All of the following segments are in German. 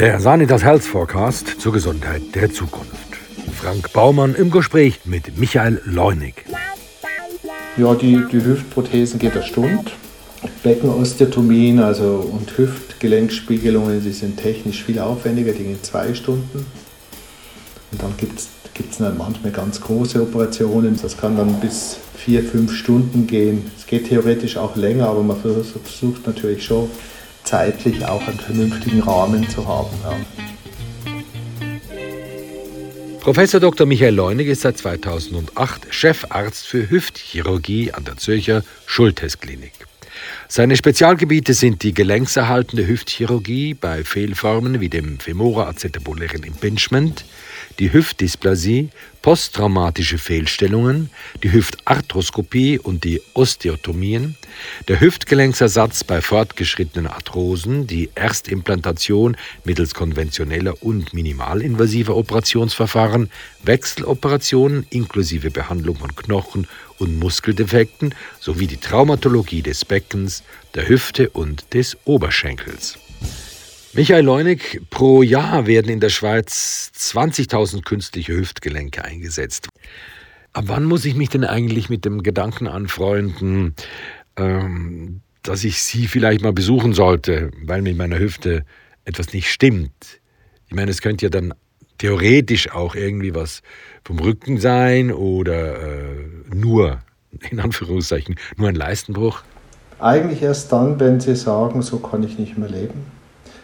Der Sanitas Health Forecast zur Gesundheit der Zukunft. Frank Baumann im Gespräch mit Michael Leunig. Ja, die, die Hüftprothesen geht eine Stunde. Beckenosteotomien also und Hüftgelenkspiegelungen, die sind technisch viel aufwendiger, die gehen zwei Stunden. Und dann gibt es manchmal ganz große Operationen, das kann dann bis vier, fünf Stunden gehen. Es geht theoretisch auch länger, aber man versucht natürlich schon zeitlich auch einen vernünftigen Rahmen zu haben. Ja. Professor Dr. Michael Leunig ist seit 2008 Chefarzt für Hüftchirurgie an der Zürcher Schultes-Klinik. Seine Spezialgebiete sind die gelenkserhaltende Hüftchirurgie bei Fehlformen wie dem femora-acetabulären Impingement, die Hüftdysplasie, posttraumatische Fehlstellungen, die Hüftarthroskopie und die Osteotomien, der Hüftgelenksersatz bei fortgeschrittenen Arthrosen, die Erstimplantation mittels konventioneller und minimalinvasiver Operationsverfahren, Wechseloperationen inklusive Behandlung von Knochen- und Muskeldefekten sowie die Traumatologie des Beckens, der Hüfte und des Oberschenkels. Michael Leunig, pro Jahr werden in der Schweiz 20.000 künstliche Hüftgelenke eingesetzt. Ab wann muss ich mich denn eigentlich mit dem Gedanken anfreunden, ähm, dass ich Sie vielleicht mal besuchen sollte, weil mit meiner Hüfte etwas nicht stimmt? Ich meine, es könnte ja dann theoretisch auch irgendwie was vom Rücken sein oder äh, nur, in Anführungszeichen, nur ein Leistenbruch. Eigentlich erst dann, wenn Sie sagen, so kann ich nicht mehr leben.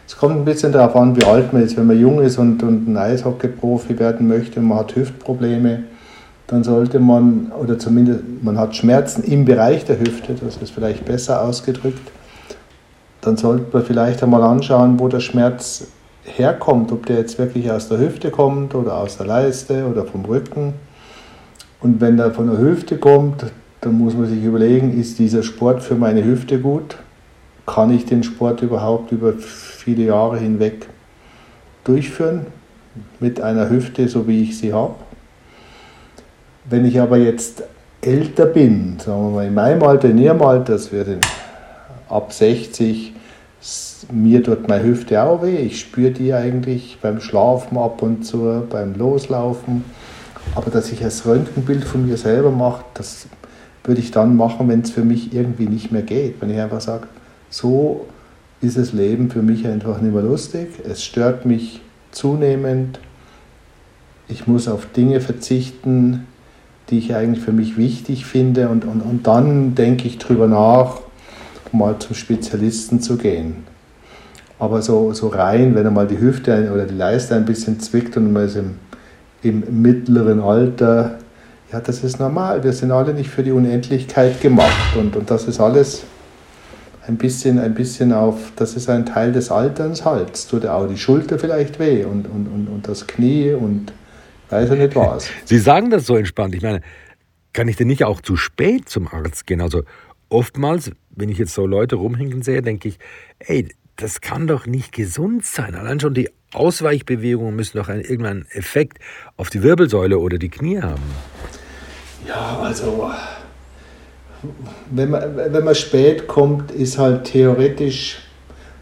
Es kommt ein bisschen darauf an, wie alt man ist. Wenn man jung ist und, und ein Eishockey-Profi werden möchte und man hat Hüftprobleme, dann sollte man, oder zumindest man hat Schmerzen im Bereich der Hüfte, das ist vielleicht besser ausgedrückt, dann sollte man vielleicht einmal anschauen, wo der Schmerz herkommt, ob der jetzt wirklich aus der Hüfte kommt oder aus der Leiste oder vom Rücken. Und wenn der von der Hüfte kommt, dann muss man sich überlegen, ist dieser Sport für meine Hüfte gut? Kann ich den Sport überhaupt über viele Jahre hinweg durchführen mit einer Hüfte, so wie ich sie habe. Wenn ich aber jetzt älter bin, sagen wir mal in meinem Alter, in Ihrem Alter, das wird ab 60, mir tut meine Hüfte auch weh. Ich spüre die eigentlich beim Schlafen ab und zu, beim Loslaufen. Aber dass ich das Röntgenbild von mir selber mache, das würde ich dann machen, wenn es für mich irgendwie nicht mehr geht. Wenn ich einfach sage, so ist das Leben für mich einfach nicht mehr lustig. Es stört mich zunehmend. Ich muss auf Dinge verzichten, die ich eigentlich für mich wichtig finde. Und, und, und dann denke ich drüber nach, mal zum Spezialisten zu gehen. Aber so, so rein, wenn einmal die Hüfte oder die Leiste ein bisschen zwickt und man ist im, im mittleren Alter, ja, das ist normal. Wir sind alle nicht für die Unendlichkeit gemacht. Und, und das ist alles ein bisschen, ein bisschen auf, das ist ein Teil des Alterns halt. Es tut auch die Schulter vielleicht weh und, und, und, und das Knie und weiß ich nicht was. Sie sagen das so entspannt. Ich meine, kann ich denn nicht auch zu spät zum Arzt gehen? Also oftmals, wenn ich jetzt so Leute rumhinken sehe, denke ich, ey, das kann doch nicht gesund sein. Allein schon die Ausweichbewegungen müssen doch einen, irgendeinen Effekt auf die Wirbelsäule oder die Knie haben. Ja, also wenn man, wenn man spät kommt, ist halt theoretisch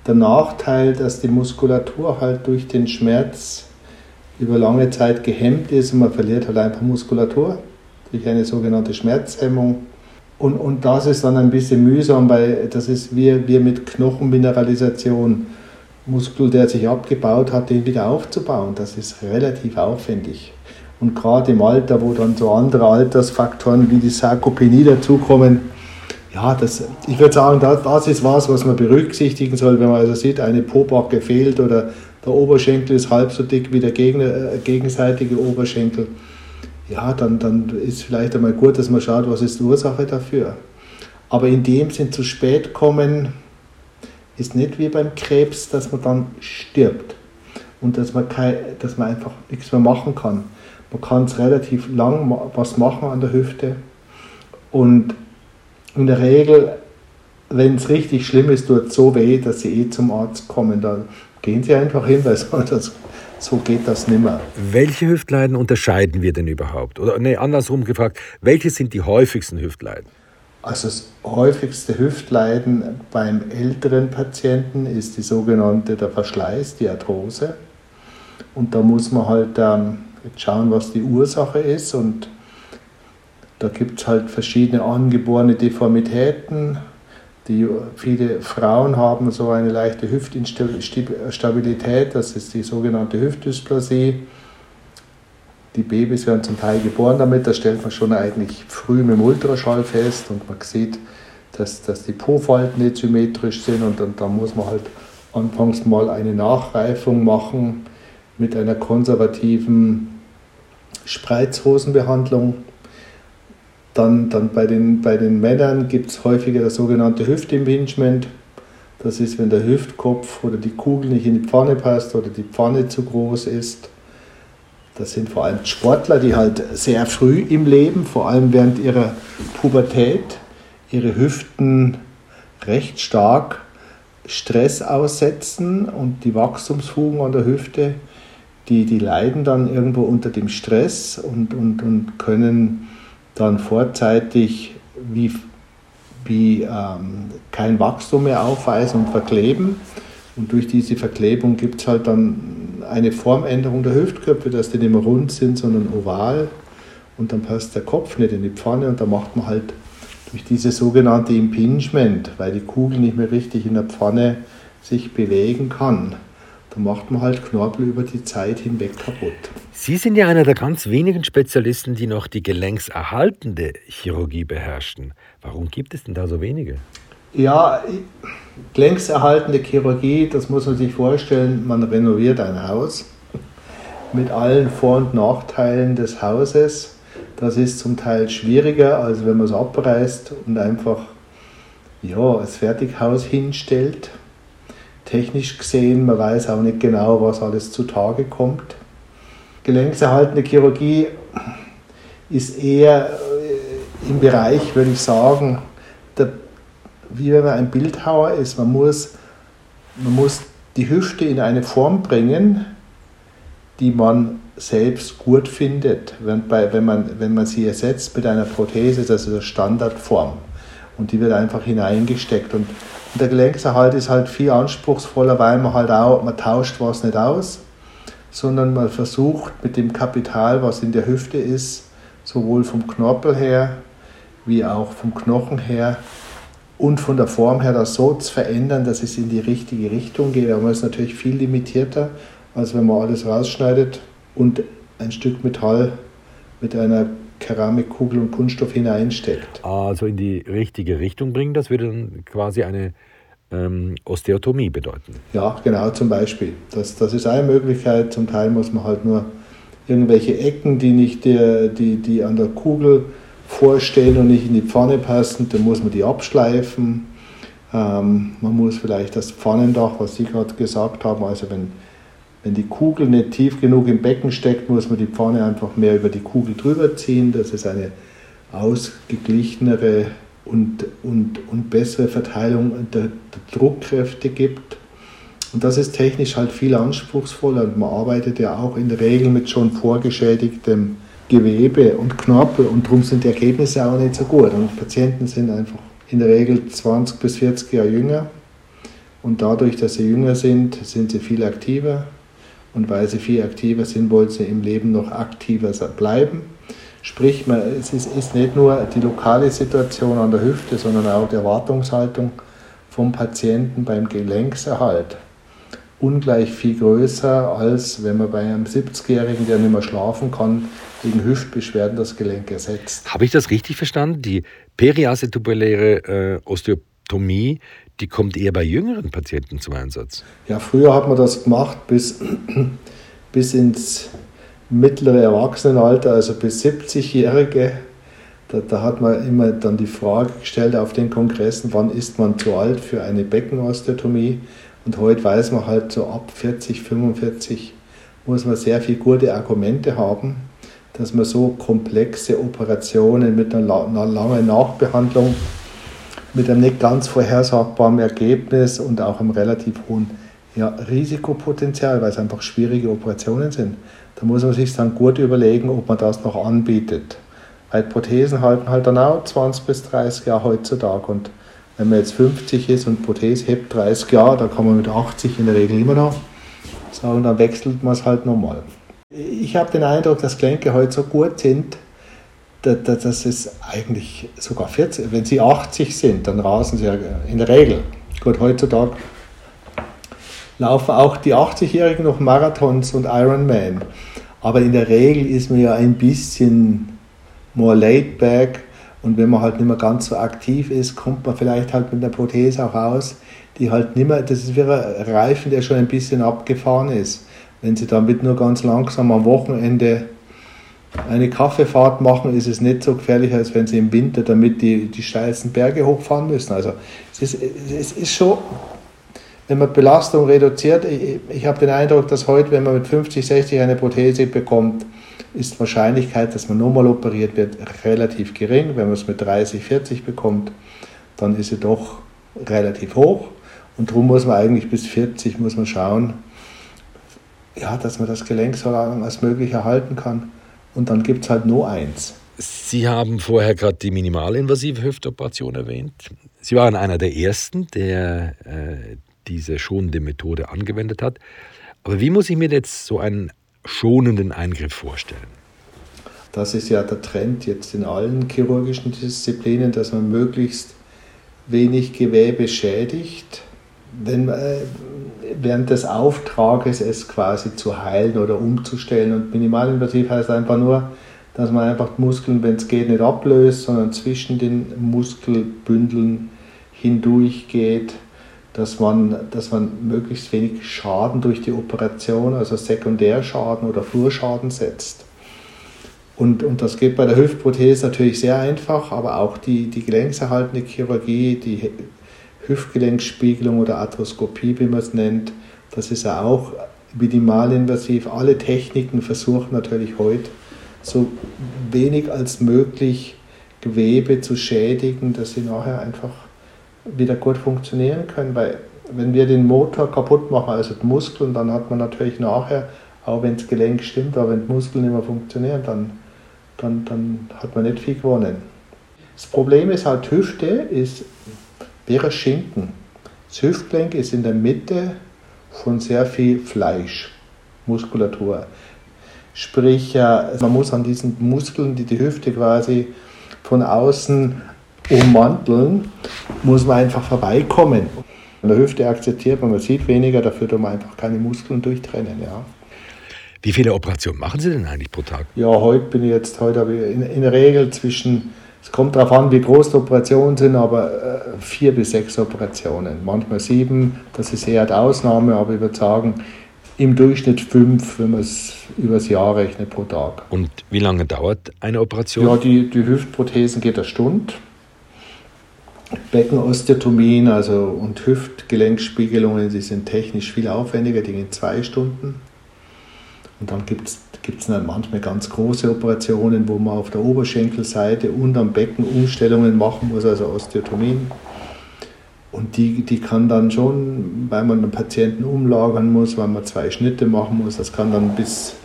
der Nachteil, dass die Muskulatur halt durch den Schmerz über lange Zeit gehemmt ist und man verliert halt einfach Muskulatur durch eine sogenannte Schmerzhemmung. Und, und das ist dann ein bisschen mühsam, weil das ist wie, wie mit Knochenmineralisation. Muskel, der sich abgebaut hat, den wieder aufzubauen. Das ist relativ aufwendig. Und gerade im Alter, wo dann so andere Altersfaktoren wie die Sarkopenie dazukommen, ja, das, ich würde sagen, das, das ist was, was man berücksichtigen soll, wenn man also sieht, eine Pobacke fehlt oder der Oberschenkel ist halb so dick wie der Gegner, äh, gegenseitige Oberschenkel. Ja, dann, dann ist vielleicht einmal gut, dass man schaut, was ist die Ursache dafür. Aber in dem Sinn zu spät kommen, ist nicht wie beim Krebs, dass man dann stirbt und dass man, kein, dass man einfach nichts mehr machen kann. Man kann es relativ lang was machen an der Hüfte. Und in der Regel, wenn es richtig schlimm ist, tut es so weh, dass sie eh zum Arzt kommen. Dann gehen sie einfach hin, weil so, das, so geht das nimmer. Welche Hüftleiden unterscheiden wir denn überhaupt? Oder nee, andersrum gefragt, welche sind die häufigsten Hüftleiden? Also das häufigste Hüftleiden beim älteren Patienten ist die sogenannte der Verschleiß, die Arthrose. Und da muss man halt ähm, schauen, was die Ursache ist. Und da gibt es halt verschiedene angeborene Deformitäten. Die, viele Frauen haben so eine leichte Hüftinstabilität, das ist die sogenannte Hüftdysplasie. Die Babys werden zum Teil geboren damit, das stellt man schon eigentlich früh mit dem Ultraschall fest und man sieht, dass, dass die Po-Falten nicht symmetrisch sind und, und da muss man halt anfangs mal eine Nachreifung machen mit einer konservativen Spreizhosenbehandlung. Dann, dann bei, den, bei den Männern gibt es häufiger das sogenannte Hüftimpingement. Das ist, wenn der Hüftkopf oder die Kugel nicht in die Pfanne passt oder die Pfanne zu groß ist. Das sind vor allem Sportler, die halt sehr früh im Leben, vor allem während ihrer Pubertät, ihre Hüften recht stark Stress aussetzen und die Wachstumsfugen an der Hüfte, die, die leiden dann irgendwo unter dem Stress und, und, und können dann vorzeitig wie, wie ähm, kein Wachstum mehr aufweisen und verkleben. Und durch diese Verklebung gibt es halt dann eine Formänderung der Hüftköpfe, dass die nicht mehr rund sind, sondern oval. Und dann passt der Kopf nicht in die Pfanne und da macht man halt durch dieses sogenannte Impingement, weil die Kugel nicht mehr richtig in der Pfanne sich bewegen kann. Da macht man halt Knorpel über die Zeit hinweg kaputt. Sie sind ja einer der ganz wenigen Spezialisten, die noch die gelenkserhaltende Chirurgie beherrschen. Warum gibt es denn da so wenige? Ja, längserhaltende Chirurgie, das muss man sich vorstellen, man renoviert ein Haus mit allen Vor- und Nachteilen des Hauses. Das ist zum Teil schwieriger, als wenn man es abreißt und einfach ja, das Fertighaus hinstellt. Technisch gesehen, man weiß auch nicht genau, was alles zutage kommt. Gelenkserhaltende Chirurgie ist eher äh, im Bereich, würde ich sagen, der wie wenn man ein Bildhauer ist. Man muss, man muss die Hüfte in eine Form bringen, die man selbst gut findet. Wenn, bei, wenn, man, wenn man sie ersetzt mit einer Prothese, das ist eine Standardform. Und die wird einfach hineingesteckt. Und der Gelenkserhalt ist halt viel anspruchsvoller, weil man halt auch, man tauscht was nicht aus, sondern man versucht mit dem Kapital, was in der Hüfte ist, sowohl vom Knorpel her wie auch vom Knochen her, und von der Form her das so zu verändern, dass es in die richtige Richtung geht. Aber man ist natürlich viel limitierter, als wenn man alles rausschneidet und ein Stück Metall mit einer Keramikkugel und Kunststoff hineinsteckt. Also in die richtige Richtung bringen, das würde dann quasi eine ähm, Osteotomie bedeuten. Ja, genau, zum Beispiel. Das, das ist eine Möglichkeit. Zum Teil muss man halt nur irgendwelche Ecken, die nicht die, die, die an der Kugel vorstehen und nicht in die Pfanne passen, dann muss man die abschleifen. Ähm, man muss vielleicht das Pfannendach, was Sie gerade gesagt haben, also wenn, wenn die Kugel nicht tief genug im Becken steckt, muss man die Pfanne einfach mehr über die Kugel drüber ziehen, dass es eine ausgeglichenere und, und, und bessere Verteilung der, der Druckkräfte gibt. Und das ist technisch halt viel anspruchsvoller und man arbeitet ja auch in der Regel mit schon vorgeschädigtem Gewebe und Knorpel und darum sind die Ergebnisse auch nicht so gut. Und Patienten sind einfach in der Regel 20 bis 40 Jahre jünger und dadurch, dass sie jünger sind, sind sie viel aktiver und weil sie viel aktiver sind, wollen sie im Leben noch aktiver bleiben. Sprich, es ist, ist nicht nur die lokale Situation an der Hüfte, sondern auch die Erwartungshaltung vom Patienten beim Gelenkserhalt ungleich viel größer, als wenn man bei einem 70-Jährigen, der nicht mehr schlafen kann, wegen Hüftbeschwerden das Gelenk ersetzt. Habe ich das richtig verstanden? Die periacetabuläre äh, Osteotomie, die kommt eher bei jüngeren Patienten zum Einsatz? Ja, früher hat man das gemacht bis, bis ins mittlere Erwachsenenalter, also bis 70-Jährige. Da, da, hat man immer dann die Frage gestellt auf den Kongressen, wann ist man zu alt für eine Beckenosteotomie? Und heute weiß man halt so ab 40, 45 muss man sehr viele gute Argumente haben, dass man so komplexe Operationen mit einer, einer langen Nachbehandlung, mit einem nicht ganz vorhersagbaren Ergebnis und auch einem relativ hohen ja, Risikopotenzial, weil es einfach schwierige Operationen sind, da muss man sich dann gut überlegen, ob man das noch anbietet. Weil Prothesen halten halt dann auch 20 bis 30 Jahre heutzutage. Und wenn man jetzt 50 ist und Prothese hebt 30 Jahre, da kann man mit 80 in der Regel immer noch sagen, dann wechselt man es halt nochmal. Ich habe den Eindruck, dass Gelenke heute so gut sind, dass es eigentlich sogar 40, wenn sie 80 sind, dann rasen sie ja in der Regel. Gut, heutzutage laufen auch die 80-Jährigen noch Marathons und Ironman. Aber in der Regel ist man ja ein bisschen more laid back und wenn man halt nicht mehr ganz so aktiv ist, kommt man vielleicht halt mit einer Prothese auch raus, die halt nicht mehr, das ist wie ein Reifen, der schon ein bisschen abgefahren ist. Wenn Sie damit nur ganz langsam am Wochenende eine Kaffeefahrt machen, ist es nicht so gefährlich, als wenn Sie im Winter damit die, die steilsten Berge hochfahren müssen. Also es ist, es ist schon, wenn man Belastung reduziert, ich, ich habe den Eindruck, dass heute, wenn man mit 50, 60 eine Prothese bekommt, ist die Wahrscheinlichkeit, dass man nochmal operiert wird, relativ gering. Wenn man es mit 30, 40 bekommt, dann ist sie doch relativ hoch. Und darum muss man eigentlich bis 40 muss man schauen, ja, dass man das Gelenk so lange als möglich erhalten kann. Und dann gibt es halt nur eins. Sie haben vorher gerade die minimalinvasive Hüftoperation erwähnt. Sie waren einer der ersten, der äh, diese schonende Methode angewendet hat. Aber wie muss ich mir jetzt so einen schonenden Eingriff vorstellen? Das ist ja der Trend jetzt in allen chirurgischen Disziplinen, dass man möglichst wenig Gewebe schädigt, man, äh, während des Auftrages es quasi zu heilen oder umzustellen. Und minimalinvasiv heißt einfach nur, dass man einfach Muskeln, wenn es geht, nicht ablöst, sondern zwischen den Muskelbündeln hindurch geht, dass man, dass man möglichst wenig Schaden durch die Operation, also Sekundärschaden oder Flurschaden setzt. Und, und das geht bei der Hüftprothese natürlich sehr einfach, aber auch die, die gelenkserhaltende Chirurgie, die Hüftgelenkspiegelung oder Arthroskopie, wie man es nennt, das ist ja auch minimalinvasiv. Alle Techniken versuchen natürlich heute so wenig als möglich Gewebe zu schädigen, dass sie nachher einfach wieder gut funktionieren können. Weil wenn wir den Motor kaputt machen, also die Muskeln, dann hat man natürlich nachher, auch wenn das Gelenk stimmt, aber wenn die Muskeln nicht mehr funktionieren, dann, dann, dann hat man nicht viel gewonnen. Das Problem ist halt, Hüfte ist wäre Schinken. Das Hüftgelenk ist in der Mitte von sehr viel Fleisch, Muskulatur. Sprich, man muss an diesen Muskeln, die die Hüfte quasi von außen ummanteln, muss man einfach vorbeikommen. An der Hüfte akzeptiert man, man sieht weniger, dafür tut man einfach keine Muskeln durchtrennen. Ja. Wie viele Operationen machen Sie denn eigentlich pro Tag? Ja, heute bin ich jetzt, heute habe ich in, in der Regel zwischen es kommt darauf an, wie groß die Operationen sind, aber äh, vier bis sechs Operationen. Manchmal sieben, das ist eher die Ausnahme, aber ich würde sagen, im Durchschnitt fünf, wenn man es über das Jahr rechnet pro Tag. Und wie lange dauert eine Operation? Ja, die, die Hüftprothesen geht eine Stunde. Beckenosteotomien also und Hüftgelenkspiegelungen, die sind technisch viel aufwendiger, die gehen zwei Stunden. Und dann gibt es gibt es dann manchmal ganz große Operationen, wo man auf der Oberschenkelseite und am Becken Umstellungen machen muss, also Osteotomien. Und die, die kann dann schon, weil man den Patienten umlagern muss, weil man zwei Schnitte machen muss, das kann dann bis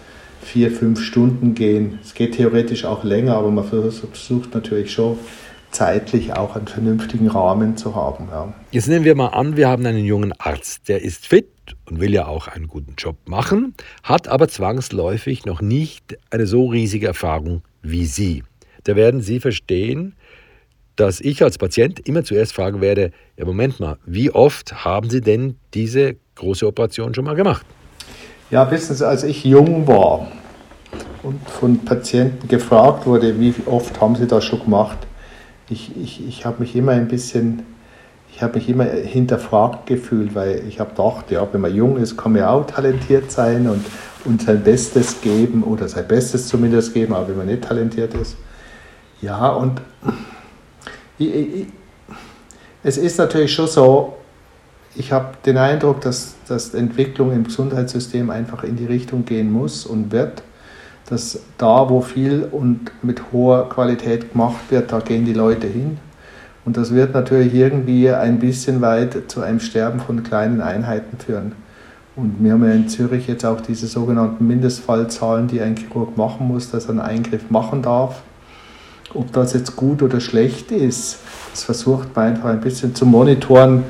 vier, fünf Stunden gehen. Es geht theoretisch auch länger, aber man versucht natürlich schon zeitlich auch einen vernünftigen Rahmen zu haben. Ja. Jetzt nehmen wir mal an, wir haben einen jungen Arzt, der ist fit und will ja auch einen guten Job machen, hat aber zwangsläufig noch nicht eine so riesige Erfahrung wie Sie. Da werden Sie verstehen, dass ich als Patient immer zuerst fragen werde, ja Moment mal, wie oft haben Sie denn diese große Operation schon mal gemacht? Ja, wissen Sie, als ich jung war und von Patienten gefragt wurde, wie oft haben Sie das schon gemacht, ich, ich, ich habe mich immer ein bisschen, ich habe mich immer hinterfragt gefühlt, weil ich habe gedacht, ja, wenn man jung ist, kann man ja auch talentiert sein und, und sein Bestes geben oder sein Bestes zumindest geben, aber wenn man nicht talentiert ist. Ja, und ich, ich, es ist natürlich schon so, ich habe den Eindruck, dass, dass Entwicklung im Gesundheitssystem einfach in die Richtung gehen muss und wird dass da, wo viel und mit hoher Qualität gemacht wird, da gehen die Leute hin. Und das wird natürlich irgendwie ein bisschen weit zu einem Sterben von kleinen Einheiten führen. Und wir haben ja in Zürich jetzt auch diese sogenannten Mindestfallzahlen, die ein Chirurg machen muss, dass er einen Eingriff machen darf. ob das jetzt gut oder schlecht ist, das versucht man einfach ein bisschen zu monitoren.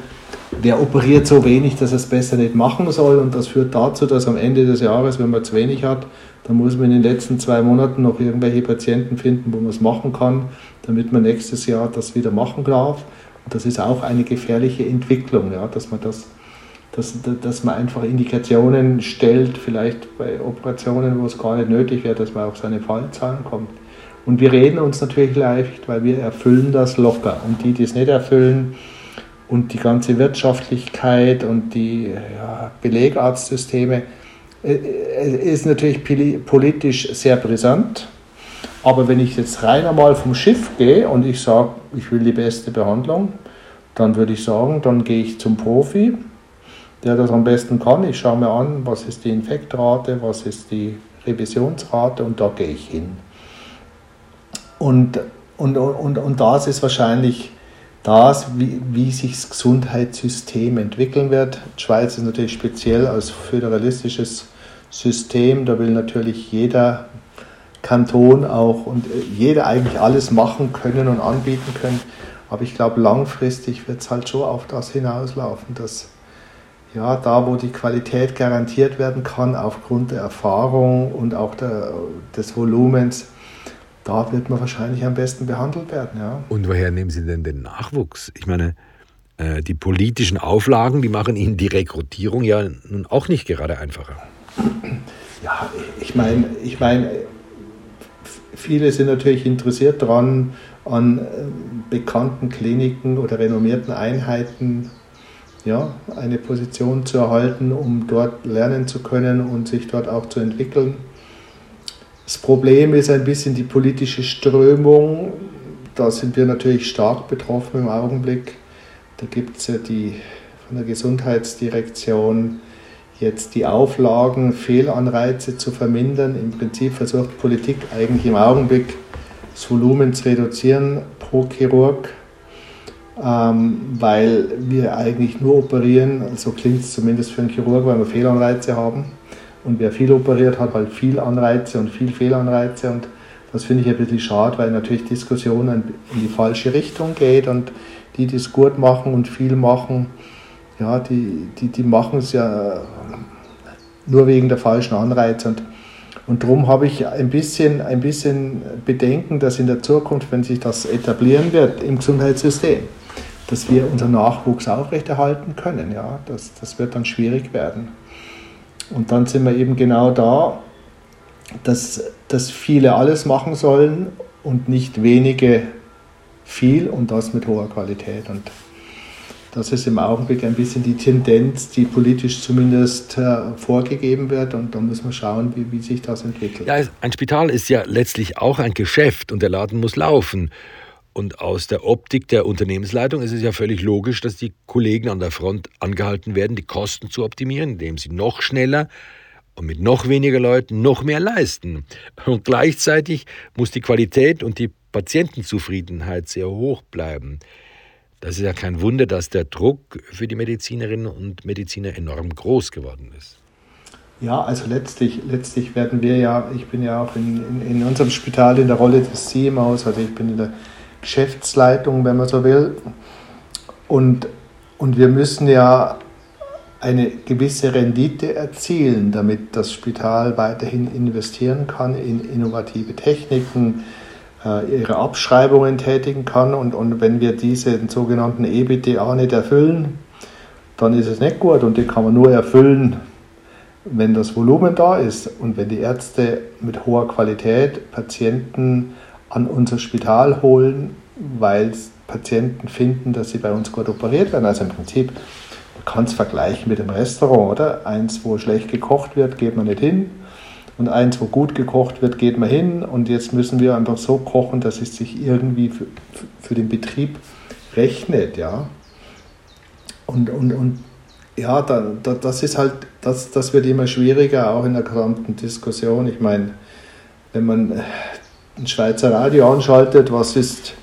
Wer operiert so wenig, dass er es besser nicht machen soll und das führt dazu, dass am Ende des Jahres, wenn man zu wenig hat, dann muss man in den letzten zwei Monaten noch irgendwelche Patienten finden, wo man es machen kann, damit man nächstes Jahr das wieder machen darf. Und das ist auch eine gefährliche Entwicklung, ja, dass man das dass, dass man einfach Indikationen stellt, vielleicht bei Operationen, wo es nicht nötig wäre, dass man auf seine Fallzahlen kommt. Und wir reden uns natürlich leicht, weil wir erfüllen das locker. Und die, die es nicht erfüllen, und die ganze Wirtschaftlichkeit und die ja, Belegarztsysteme äh, äh, ist natürlich politisch sehr brisant. Aber wenn ich jetzt rein einmal vom Schiff gehe und ich sage, ich will die beste Behandlung, dann würde ich sagen, dann gehe ich zum Profi, der das am besten kann. Ich schaue mir an, was ist die Infektrate, was ist die Revisionsrate und da gehe ich hin. Und, und, und, und das ist wahrscheinlich das, wie, wie sich das Gesundheitssystem entwickeln wird. Die Schweiz ist natürlich speziell als föderalistisches System. Da will natürlich jeder Kanton auch und jeder eigentlich alles machen können und anbieten können. Aber ich glaube, langfristig wird es halt schon auf das hinauslaufen, dass ja, da, wo die Qualität garantiert werden kann, aufgrund der Erfahrung und auch der, des Volumens, da wird man wahrscheinlich am besten behandelt werden. Ja. Und woher nehmen Sie denn den Nachwuchs? Ich meine, äh, die politischen Auflagen, die machen Ihnen die Rekrutierung ja nun auch nicht gerade einfacher. Ja, ich meine, ich meine, viele sind natürlich interessiert daran, an äh, bekannten Kliniken oder renommierten Einheiten ja, eine Position zu erhalten, um dort lernen zu können und sich dort auch zu entwickeln. Das Problem ist ein bisschen die politische Strömung. Da sind wir natürlich stark betroffen im Augenblick. Da gibt es ja die von der Gesundheitsdirektion jetzt die Auflagen, Fehlanreize zu vermindern. Im Prinzip versucht Politik eigentlich im Augenblick das Volumen zu reduzieren pro Chirurg, ähm, weil wir eigentlich nur operieren, so klingt es zumindest für einen Chirurg, weil wir Fehlanreize haben. Und wer viel operiert, hat halt viel Anreize und viel Fehlanreize. Und das finde ich ein bisschen schade, weil natürlich Diskussionen in die falsche Richtung geht und die, die es gut machen und viel machen, ja, die, die, die machen es ja nur wegen der falschen Anreize. Und, und darum habe ich ein bisschen, ein bisschen Bedenken, dass in der Zukunft, wenn sich das etablieren wird im Gesundheitssystem, dass wir unseren Nachwuchs aufrechterhalten können. Ja, das, das wird dann schwierig werden. Und dann sind wir eben genau da, dass, dass viele alles machen sollen und nicht wenige viel und das mit hoher Qualität. Und das ist im Augenblick ein bisschen die Tendenz, die politisch zumindest äh, vorgegeben wird. Und da muss man schauen, wie, wie sich das entwickelt. Ja, ein Spital ist ja letztlich auch ein Geschäft und der Laden muss laufen. Und aus der Optik der Unternehmensleitung ist es ja völlig logisch, dass die Kollegen an der Front angehalten werden, die Kosten zu optimieren, indem sie noch schneller und mit noch weniger Leuten noch mehr leisten. Und gleichzeitig muss die Qualität und die Patientenzufriedenheit sehr hoch bleiben. Das ist ja kein Wunder, dass der Druck für die Medizinerinnen und Mediziner enorm groß geworden ist. Ja, also letztlich, letztlich werden wir ja, ich bin ja auch in, in, in unserem Spital in der Rolle des CMOs, also ich bin in der Geschäftsleitung, wenn man so will. Und, und wir müssen ja eine gewisse Rendite erzielen, damit das Spital weiterhin investieren kann in innovative Techniken, ihre Abschreibungen tätigen kann. Und, und wenn wir diese sogenannten EBITDA nicht erfüllen, dann ist es nicht gut. Und die kann man nur erfüllen, wenn das Volumen da ist und wenn die Ärzte mit hoher Qualität Patienten an unser Spital holen, weil Patienten finden, dass sie bei uns gut operiert werden. Also im Prinzip, man kann es vergleichen mit dem Restaurant, oder? Eins, wo schlecht gekocht wird, geht man nicht hin. Und eins, wo gut gekocht wird, geht man hin. Und jetzt müssen wir einfach so kochen, dass es sich irgendwie für, für den Betrieb rechnet, ja. Und, und, und ja, da, da, das ist halt, das, das wird immer schwieriger, auch in der gesamten Diskussion. Ich meine, wenn man ein Schweizer Radio anschaltet, was ist,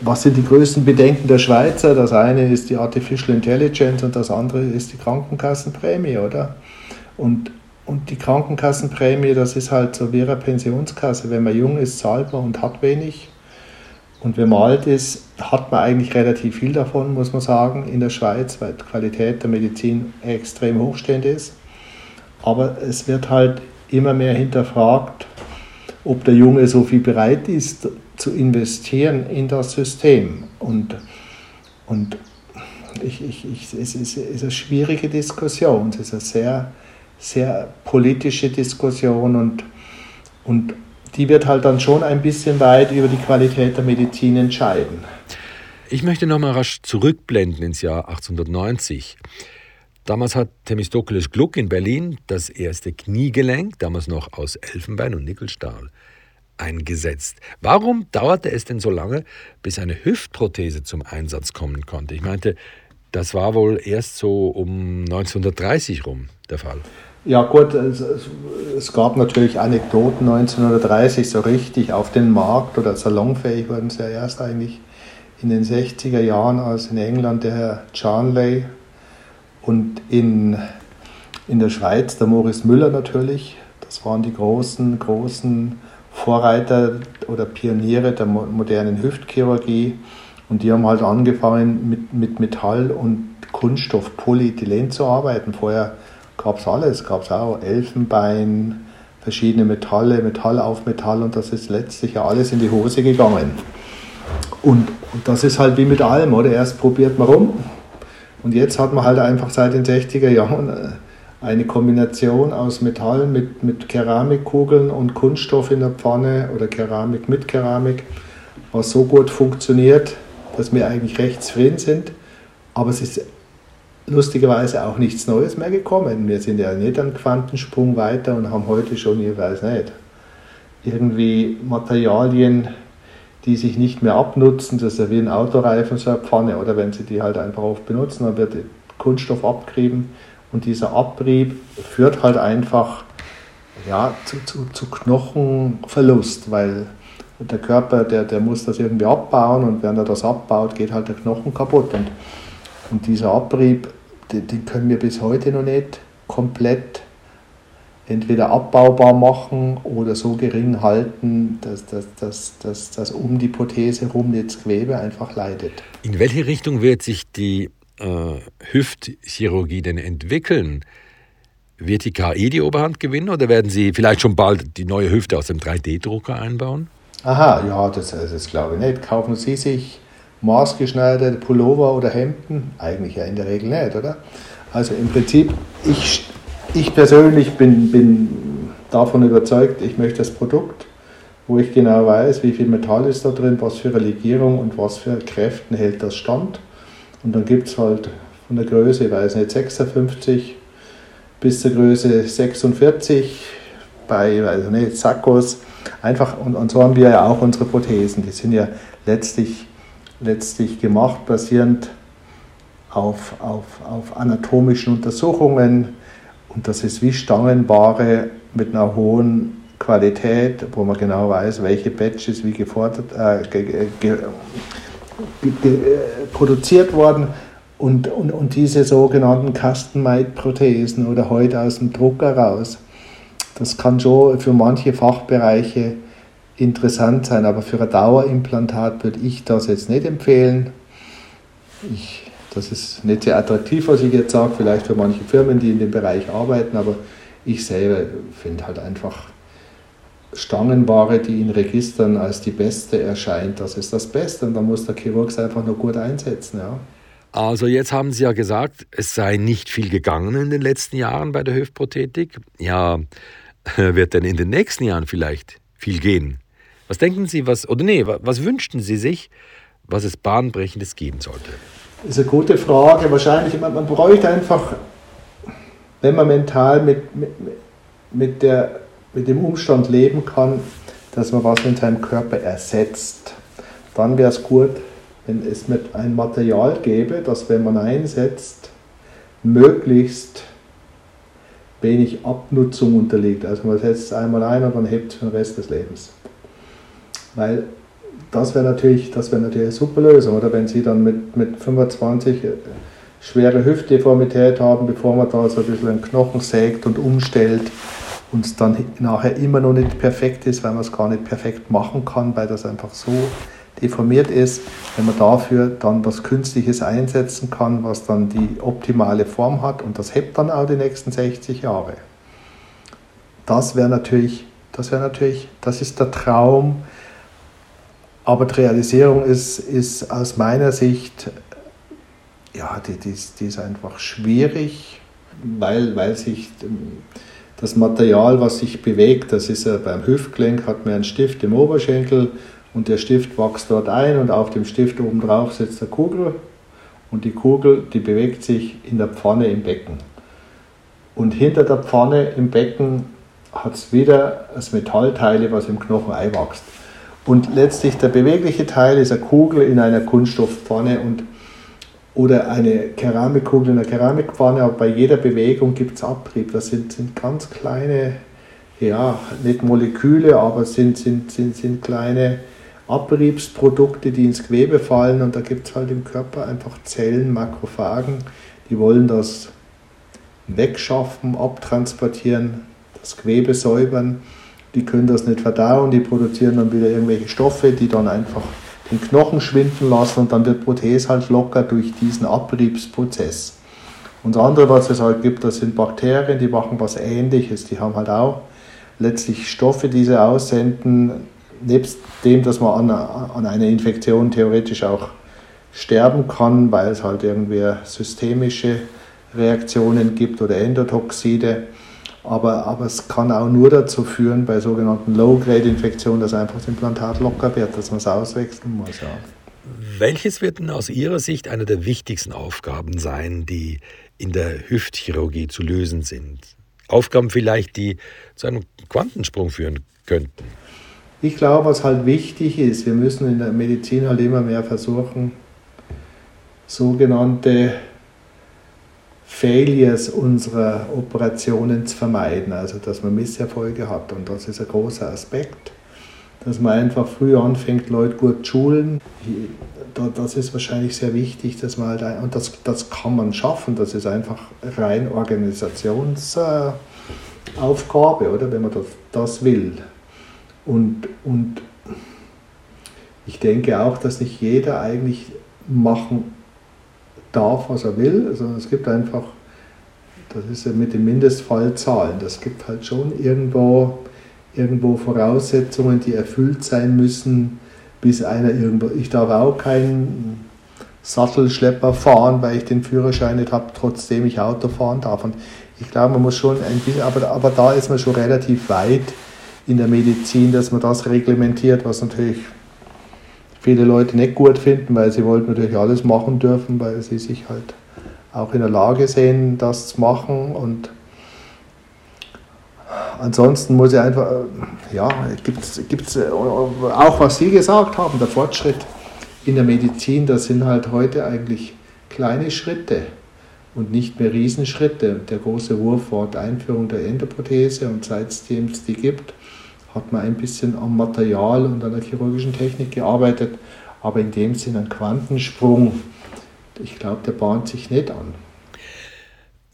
was sind die größten Bedenken der Schweizer? Das eine ist die Artificial Intelligence und das andere ist die Krankenkassenprämie, oder? Und, und die Krankenkassenprämie, das ist halt so wie eine Pensionskasse. Wenn man jung ist, zahlt man und hat wenig. Und wenn man alt ist, hat man eigentlich relativ viel davon, muss man sagen, in der Schweiz, weil die Qualität der Medizin extrem hochstehend ist. Aber es wird halt immer mehr hinterfragt, ob der Junge so viel bereit ist zu investieren in das System. Und, und ich, ich, ich, es, ist, es ist eine schwierige Diskussion, es ist eine sehr, sehr politische Diskussion und, und die wird halt dann schon ein bisschen weit über die Qualität der Medizin entscheiden. Ich möchte nochmal rasch zurückblenden ins Jahr 1890. Damals hat Themistokles Gluck in Berlin das erste Kniegelenk, damals noch aus Elfenbein und Nickelstahl, eingesetzt. Warum dauerte es denn so lange, bis eine Hüftprothese zum Einsatz kommen konnte? Ich meinte, das war wohl erst so um 1930 rum der Fall. Ja gut, es, es, gab natürlich Anekdoten 1930 so richtig auf den Markt oder salonfähig wurden sie ja erst eigentlich in den 60er Jahren, als in England der Herr Charnley und in, in der Schweiz der Maurice Müller natürlich. Das waren die großen, großen Vorreiter oder Pioniere der modernen Hüftchirurgie. Und die haben halt angefangen mit, mit Metall und Kunststoff Polyethylen zu arbeiten. Vorher gab es alles, gab auch Elfenbein, verschiedene Metalle, Metall auf Metall und das ist letztlich ja alles in die Hose gegangen. Und, und das ist halt wie mit allem, oder? Erst probiert man rum und jetzt hat man halt einfach seit den 60er Jahren äh, eine Kombination aus Metall mit, mit Keramikkugeln und Kunststoff in der Pfanne oder Keramik mit Keramik, was so gut funktioniert, dass wir eigentlich recht zufrieden sind. Aber es ist lustigerweise auch nichts Neues mehr gekommen. Wir sind ja nicht einen Quantensprung weiter und haben heute schon, ich weiß nicht, irgendwie Materialien, die sich nicht mehr abnutzen. Das ist ja wie ein Autoreifen, so eine Pfanne. Oder wenn Sie die halt einfach oft benutzen, dann wird Kunststoff abgerieben. Und dieser Abrieb führt halt einfach ja, zu, zu, zu Knochenverlust, weil der Körper, der, der muss das irgendwie abbauen und während er das abbaut, geht halt der Knochen kaputt. Und, und dieser Abrieb den, den können wir bis heute noch nicht komplett entweder abbaubar machen oder so gering halten, dass, dass, dass, dass, dass um die Prothese herum das Gewebe einfach leidet. In welche Richtung wird sich die äh, Hüftchirurgie denn entwickeln? Wird die KI die Oberhand gewinnen oder werden Sie vielleicht schon bald die neue Hüfte aus dem 3D-Drucker einbauen? Aha, ja, das, das glaube ich nicht. Kaufen Sie sich maßgeschneiderte Pullover oder Hemden? Eigentlich ja in der Regel nicht, oder? Also im Prinzip, ich, ich persönlich bin, bin davon überzeugt, ich möchte das Produkt, wo ich genau weiß, wie viel Metall ist da drin, was für eine Legierung und was für Kräften hält das stand. Und dann gibt es halt von der Größe, ich weiß nicht, 56 bis zur Größe 46 bei, also nicht, Sakkos. Einfach, und, und so haben wir ja auch unsere Prothesen. Die sind ja letztlich letztlich gemacht, basierend auf, auf, auf anatomischen Untersuchungen. Und das ist wie Stangenware mit einer hohen Qualität, wo man genau weiß, welche Batches wie gefordert, äh, ge, ge, ge, produziert wurden. Und, und, und diese sogenannten Custom-Made-Prothesen oder heute aus dem Drucker raus, das kann schon für manche Fachbereiche interessant sein, aber für ein Dauerimplantat würde ich das jetzt nicht empfehlen. Ich, das ist nicht sehr attraktiv, was ich jetzt sage, vielleicht für manche Firmen, die in dem Bereich arbeiten, aber ich selber finde halt einfach Stangenware, die in Registern als die beste erscheint, das ist das Beste und da muss der Chirurg es einfach nur gut einsetzen. Ja. Also jetzt haben Sie ja gesagt, es sei nicht viel gegangen in den letzten Jahren bei der Hüftprothetik. Ja, wird denn in den nächsten Jahren vielleicht viel gehen? Was denken Sie, was, oder nee, was wünschten Sie sich, was es Bahnbrechendes geben sollte? Das ist eine gute Frage. Wahrscheinlich, man, man bräuchte einfach, wenn man mental mit, mit, mit, der, mit dem Umstand leben kann, dass man was in seinem Körper ersetzt, dann wäre es gut, wenn es mit ein Material gäbe, das, wenn man einsetzt, möglichst wenig Abnutzung unterliegt. Also man setzt es einmal ein und dann hebt es für den Rest des Lebens. Weil das wäre natürlich, wär natürlich eine super Lösung, oder wenn Sie dann mit, mit 25 äh, schwere Hüftdeformität haben, bevor man da so ein bisschen einen Knochen sägt und umstellt und es dann nachher immer noch nicht perfekt ist, weil man es gar nicht perfekt machen kann, weil das einfach so deformiert ist, wenn man dafür dann was Künstliches einsetzen kann, was dann die optimale Form hat und das hebt dann auch die nächsten 60 Jahre. Das wäre natürlich, das wäre natürlich, das ist der Traum, aber die Realisierung ist, ist aus meiner Sicht, ja, die, die, die ist einfach schwierig, weil, weil sich das Material, was sich bewegt, das ist ja beim Hüftgelenk, hat man einen Stift im Oberschenkel und der Stift wächst dort ein und auf dem Stift oben drauf sitzt eine Kugel und die Kugel, die bewegt sich in der Pfanne im Becken. Und hinter der Pfanne im Becken hat es wieder das Metallteile, was im Knochen einwächst. Und letztlich der bewegliche Teil ist eine Kugel in einer Kunststoffpfanne und, oder eine Keramikkugel in einer Keramikpfanne, aber bei jeder Bewegung gibt es Abrieb. Das sind, sind ganz kleine, ja, nicht Moleküle, aber sind, sind, sind, sind kleine Abriebsprodukte, die ins Gewebe fallen und da gibt es halt im Körper einfach Zellen, Makrophagen, die wollen das wegschaffen, abtransportieren, das Gewebe säubern. Die können das nicht verdauen, die produzieren dann wieder irgendwelche Stoffe, die dann einfach den Knochen schwinden lassen und dann wird Prothese halt locker durch diesen Abriebsprozess. Und das andere, was es halt gibt, das sind Bakterien, die machen was ähnliches. Die haben halt auch letztlich Stoffe, die sie aussenden, nebst dem, dass man an, an einer Infektion theoretisch auch sterben kann, weil es halt irgendwie systemische Reaktionen gibt oder Endotoxide. Aber, aber es kann auch nur dazu führen, bei sogenannten Low-Grade-Infektionen, dass einfach das Implantat locker wird, dass man es auswechseln muss. Ja. Welches wird denn aus Ihrer Sicht eine der wichtigsten Aufgaben sein, die in der Hüftchirurgie zu lösen sind? Aufgaben vielleicht, die zu einem Quantensprung führen könnten? Ich glaube, was halt wichtig ist, wir müssen in der Medizin halt immer mehr versuchen, sogenannte Failures unserer Operationen zu vermeiden, also dass man Misserfolge hat. Und das ist ein großer Aspekt, dass man einfach früh anfängt, Leute gut zu schulen. Das ist wahrscheinlich sehr wichtig, dass man halt, und das, das kann man schaffen, das ist einfach rein Organisationsaufgabe, oder, wenn man das, das will. Und, und ich denke auch, dass nicht jeder eigentlich machen darf, was er will, sondern es gibt einfach, das ist ja mit den Mindestfallzahlen, das gibt halt schon irgendwo, irgendwo Voraussetzungen, die erfüllt sein müssen, bis einer irgendwo, ich darf auch keinen Sattelschlepper fahren, weil ich den Führerschein nicht habe, trotzdem ich Auto fahren darf. Und ich glaube, man muss schon ein bisschen, aber, aber da ist man schon relativ weit in der Medizin, dass man das reglementiert, was natürlich viele Leute nicht gut finden, weil sie wollten natürlich alles machen dürfen, weil sie sich halt auch in der Lage sehen, das zu machen. Und ansonsten muss ich einfach, ja, gibt es auch, was Sie gesagt haben, der Fortschritt in der Medizin, das sind halt heute eigentlich kleine Schritte und nicht mehr Riesenschritte. Der große Wurf war die Einführung der Endoprothese und seitdem es die gibt, hat man ein bisschen am Material und an der chirurgischen Technik gearbeitet, aber in dem Sinne ein Quantensprung, ich glaube, der bahnt sich nicht an.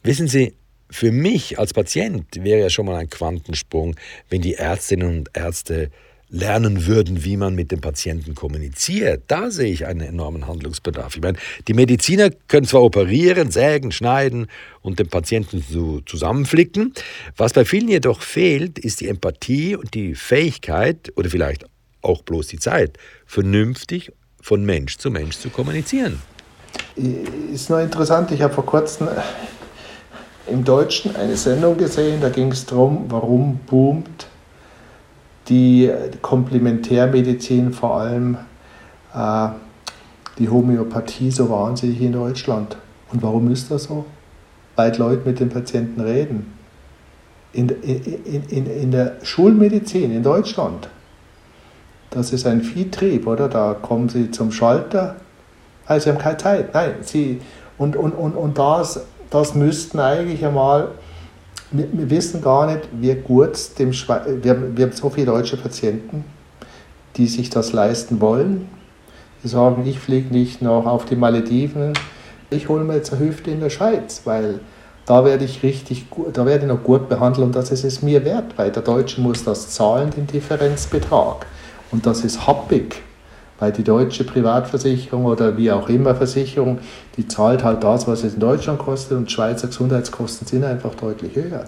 Wissen Sie, für mich als Patient wäre ja schon mal ein Quantensprung, wenn die Ärztinnen und Ärzte lernen würden, wie man mit dem Patienten kommuniziert. Da sehe ich einen enormen Handlungsbedarf. Ich meine, die Mediziner können zwar operieren, sägen, schneiden und den Patienten so zusammenflicken. Was bei vielen jedoch fehlt, ist die Empathie und die Fähigkeit oder vielleicht auch bloß die Zeit, vernünftig von Mensch zu Mensch zu kommunizieren. Ist nur interessant, ich habe vor kurzem im Deutschen eine Sendung gesehen, da ging es darum, warum boomt die Komplementärmedizin, vor allem äh, die Homöopathie, so wahnsinnig in Deutschland. Und warum ist das so? Weil Leute mit den Patienten reden. In, in, in, in der Schulmedizin in Deutschland, das ist ein Viehtrieb, oder? Da kommen sie zum Schalter, also sie haben keine Zeit. Nein, sie, und, und, und, und das, das müssten eigentlich einmal wir, wir, wissen gar nicht, wie gut dem Schwe wir, wir haben so viele deutsche Patienten, die sich das leisten wollen. Die sagen, ich fliege nicht noch auf die Malediven, ich hole mir jetzt eine Hüfte in der Schweiz, weil da werde ich richtig gut, da werde ich noch gut behandelt und das ist es mir wert, weil der Deutsche muss das zahlen, den Differenzbetrag. Und das ist happig. Weil die deutsche Privatversicherung oder wie auch immer Versicherung, die zahlt halt das, was es in Deutschland kostet und Schweizer Gesundheitskosten sind einfach deutlich höher.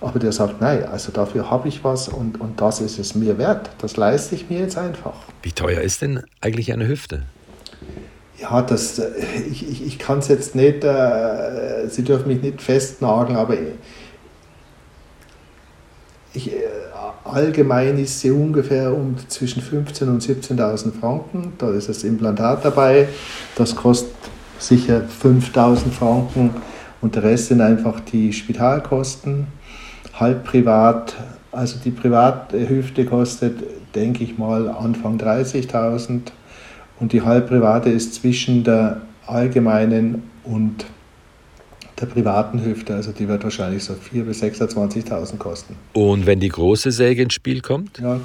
Aber der sagt, nein, also dafür habe ich was und, und das ist es mir wert. Das leiste ich mir jetzt einfach. Wie teuer ist denn eigentlich eine Hüfte? Ja, das, äh, ich, ich, ich kann es jetzt nicht, äh, Sie dürfen mich nicht festnageln, aber ich, äh, allgemein ist sie ungefähr um zwischen 15.000 und 17.000 Franken. Da ist das Implantat dabei. Das kostet sicher 5.000 Franken und der Rest sind einfach die Spitalkosten. Halb privat, also die Privathüfte kostet, denke ich mal, Anfang 30.000 und die halb private ist zwischen der allgemeinen und der privaten Hüfte. Also die wird wahrscheinlich so 4.000 bis 26.000 kosten. Und wenn die große Säge ins Spiel kommt? Ja,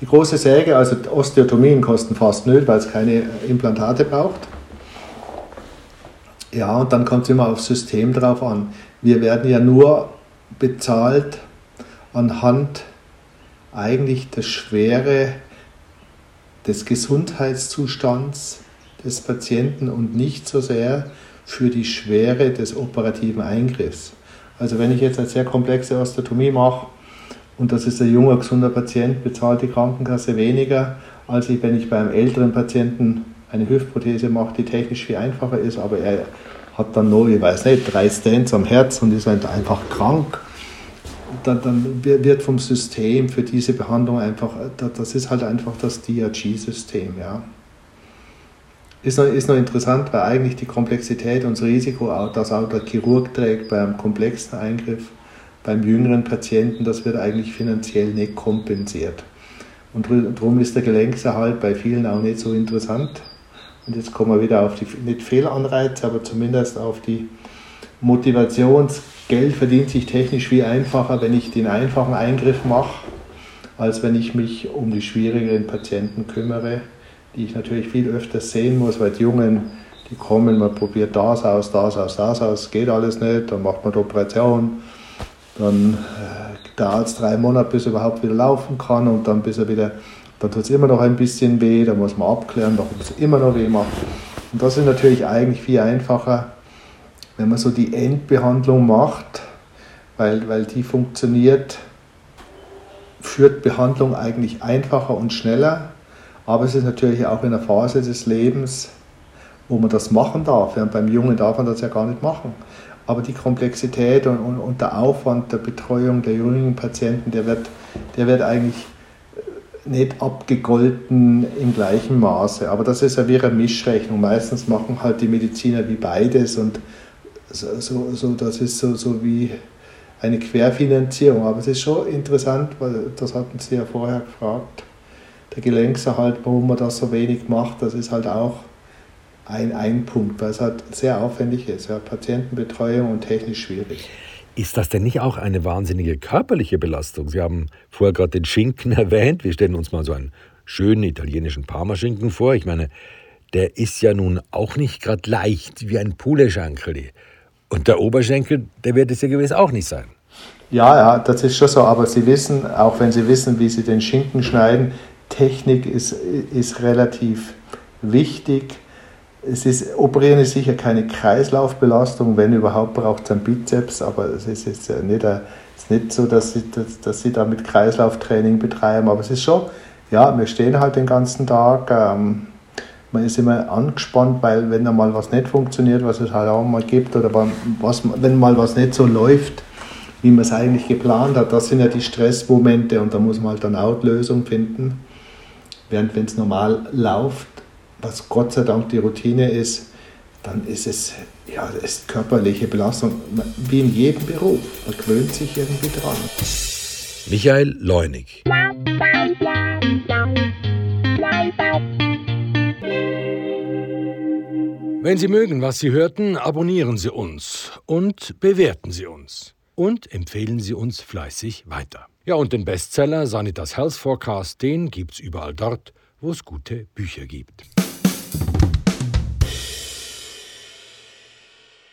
die große Säge, also Osteotomien kosten fast nicht, weil es keine Implantate braucht. Ja, und dann kommt es immer aufs System drauf an. Wir werden ja nur bezahlt anhand eigentlich der Schwere des Gesundheitszustands des Patienten und nicht so sehr für die Schwere des operativen Eingriffs. Also wenn ich jetzt eine sehr komplexe Osteotomie mache und das ist ein junger, gesunder Patient, bezahlt die Krankenkasse weniger, als ich, wenn ich bei einem älteren Patienten eine Hüftprothese mache, die technisch viel einfacher ist, aber er hat dann noch, ich weiß nicht, drei Stents am Herz und ist halt einfach krank. Dann, dann wird vom System für diese Behandlung einfach, das ist halt einfach das DRG-System, ja. Ist noch, ist noch interessant, weil eigentlich die Komplexität und das Risiko, das auch der Chirurg trägt beim komplexen Eingriff, beim jüngeren Patienten, das wird eigentlich finanziell nicht kompensiert. Und darum ist der Gelenkserhalt bei vielen auch nicht so interessant. Und jetzt kommen wir wieder auf die, nicht Fehlanreize, aber zumindest auf die Motivation. Geld verdient sich technisch viel einfacher, wenn ich den einfachen Eingriff mache, als wenn ich mich um die schwierigeren Patienten kümmere die ich natürlich viel öfter sehen muss, weil die Jungen, die kommen, man probiert das aus, das aus, das aus, geht alles nicht, dann macht man die Operation, dann äh, dauert es drei Monate, bis er überhaupt wieder laufen kann und dann bis er wieder, dann tut es immer noch ein bisschen weh, da muss man abklären, warum es immer noch weh macht. Und das ist natürlich eigentlich viel einfacher, wenn man so die Endbehandlung macht, weil, weil die funktioniert, führt Behandlung eigentlich einfacher und schneller aber es ist natürlich auch in einer Phase des Lebens, wo man das machen darf. Ja, beim Jungen darf man das ja gar nicht machen. Aber die Komplexität und, und, und der Aufwand der Betreuung der jungen Patienten, der wird, der wird eigentlich nicht abgegolten im gleichen Maße. Aber das ist ja wie eine Mischrechnung. Meistens machen halt die Mediziner wie beides und so, so, so das ist so, so wie eine Querfinanzierung. Aber es ist schon interessant, weil das hatten Sie ja vorher gefragt der Gelenkserhalt, warum man das so wenig macht, das ist halt auch ein, ein Punkt, weil es halt sehr aufwendig ist. Ja, Patientenbetreuung und technisch schwierig. Ist das denn nicht auch eine wahnsinnige körperliche Belastung? Sie haben vorher gerade den Schinken erwähnt. Wir stellen uns mal so einen schönen italienischen Parmaschinken vor. Ich meine, der ist ja nun auch nicht gerade leicht wie ein Puleschankel. Und der Oberschenkel, der wird es ja gewiss auch nicht sein. Ja, ja, das ist schon so. Aber Sie wissen, auch wenn Sie wissen, wie Sie den Schinken schneiden, Technik ist, ist relativ wichtig. Es ist, Operieren ist sicher keine Kreislaufbelastung, wenn überhaupt braucht es einen Bizeps, aber es ist jetzt nicht, ist nicht so, dass sie, dass, dass sie da mit Kreislauftraining betreiben, aber es ist schon, ja, wir stehen halt den ganzen Tag, ähm, man ist immer angespannt, weil wenn da mal was nicht funktioniert, was es halt auch mal gibt, oder was, wenn mal was nicht so läuft, wie man es eigentlich geplant hat, das sind ja die Stressmomente und da muss man halt dann auch Lösung finden. Während wenn es normal läuft, was Gott sei Dank die Routine ist, dann ist es ja, ist körperliche Belastung, wie in jedem Beruf. Man gewöhnt sich irgendwie dran. Michael Leunig. Wenn Sie mögen, was Sie hörten, abonnieren Sie uns und bewerten Sie uns. Und empfehlen Sie uns fleißig weiter. Ja, und den Bestseller Sanitas Health Forecast, den gibt's überall dort, wo es gute Bücher gibt.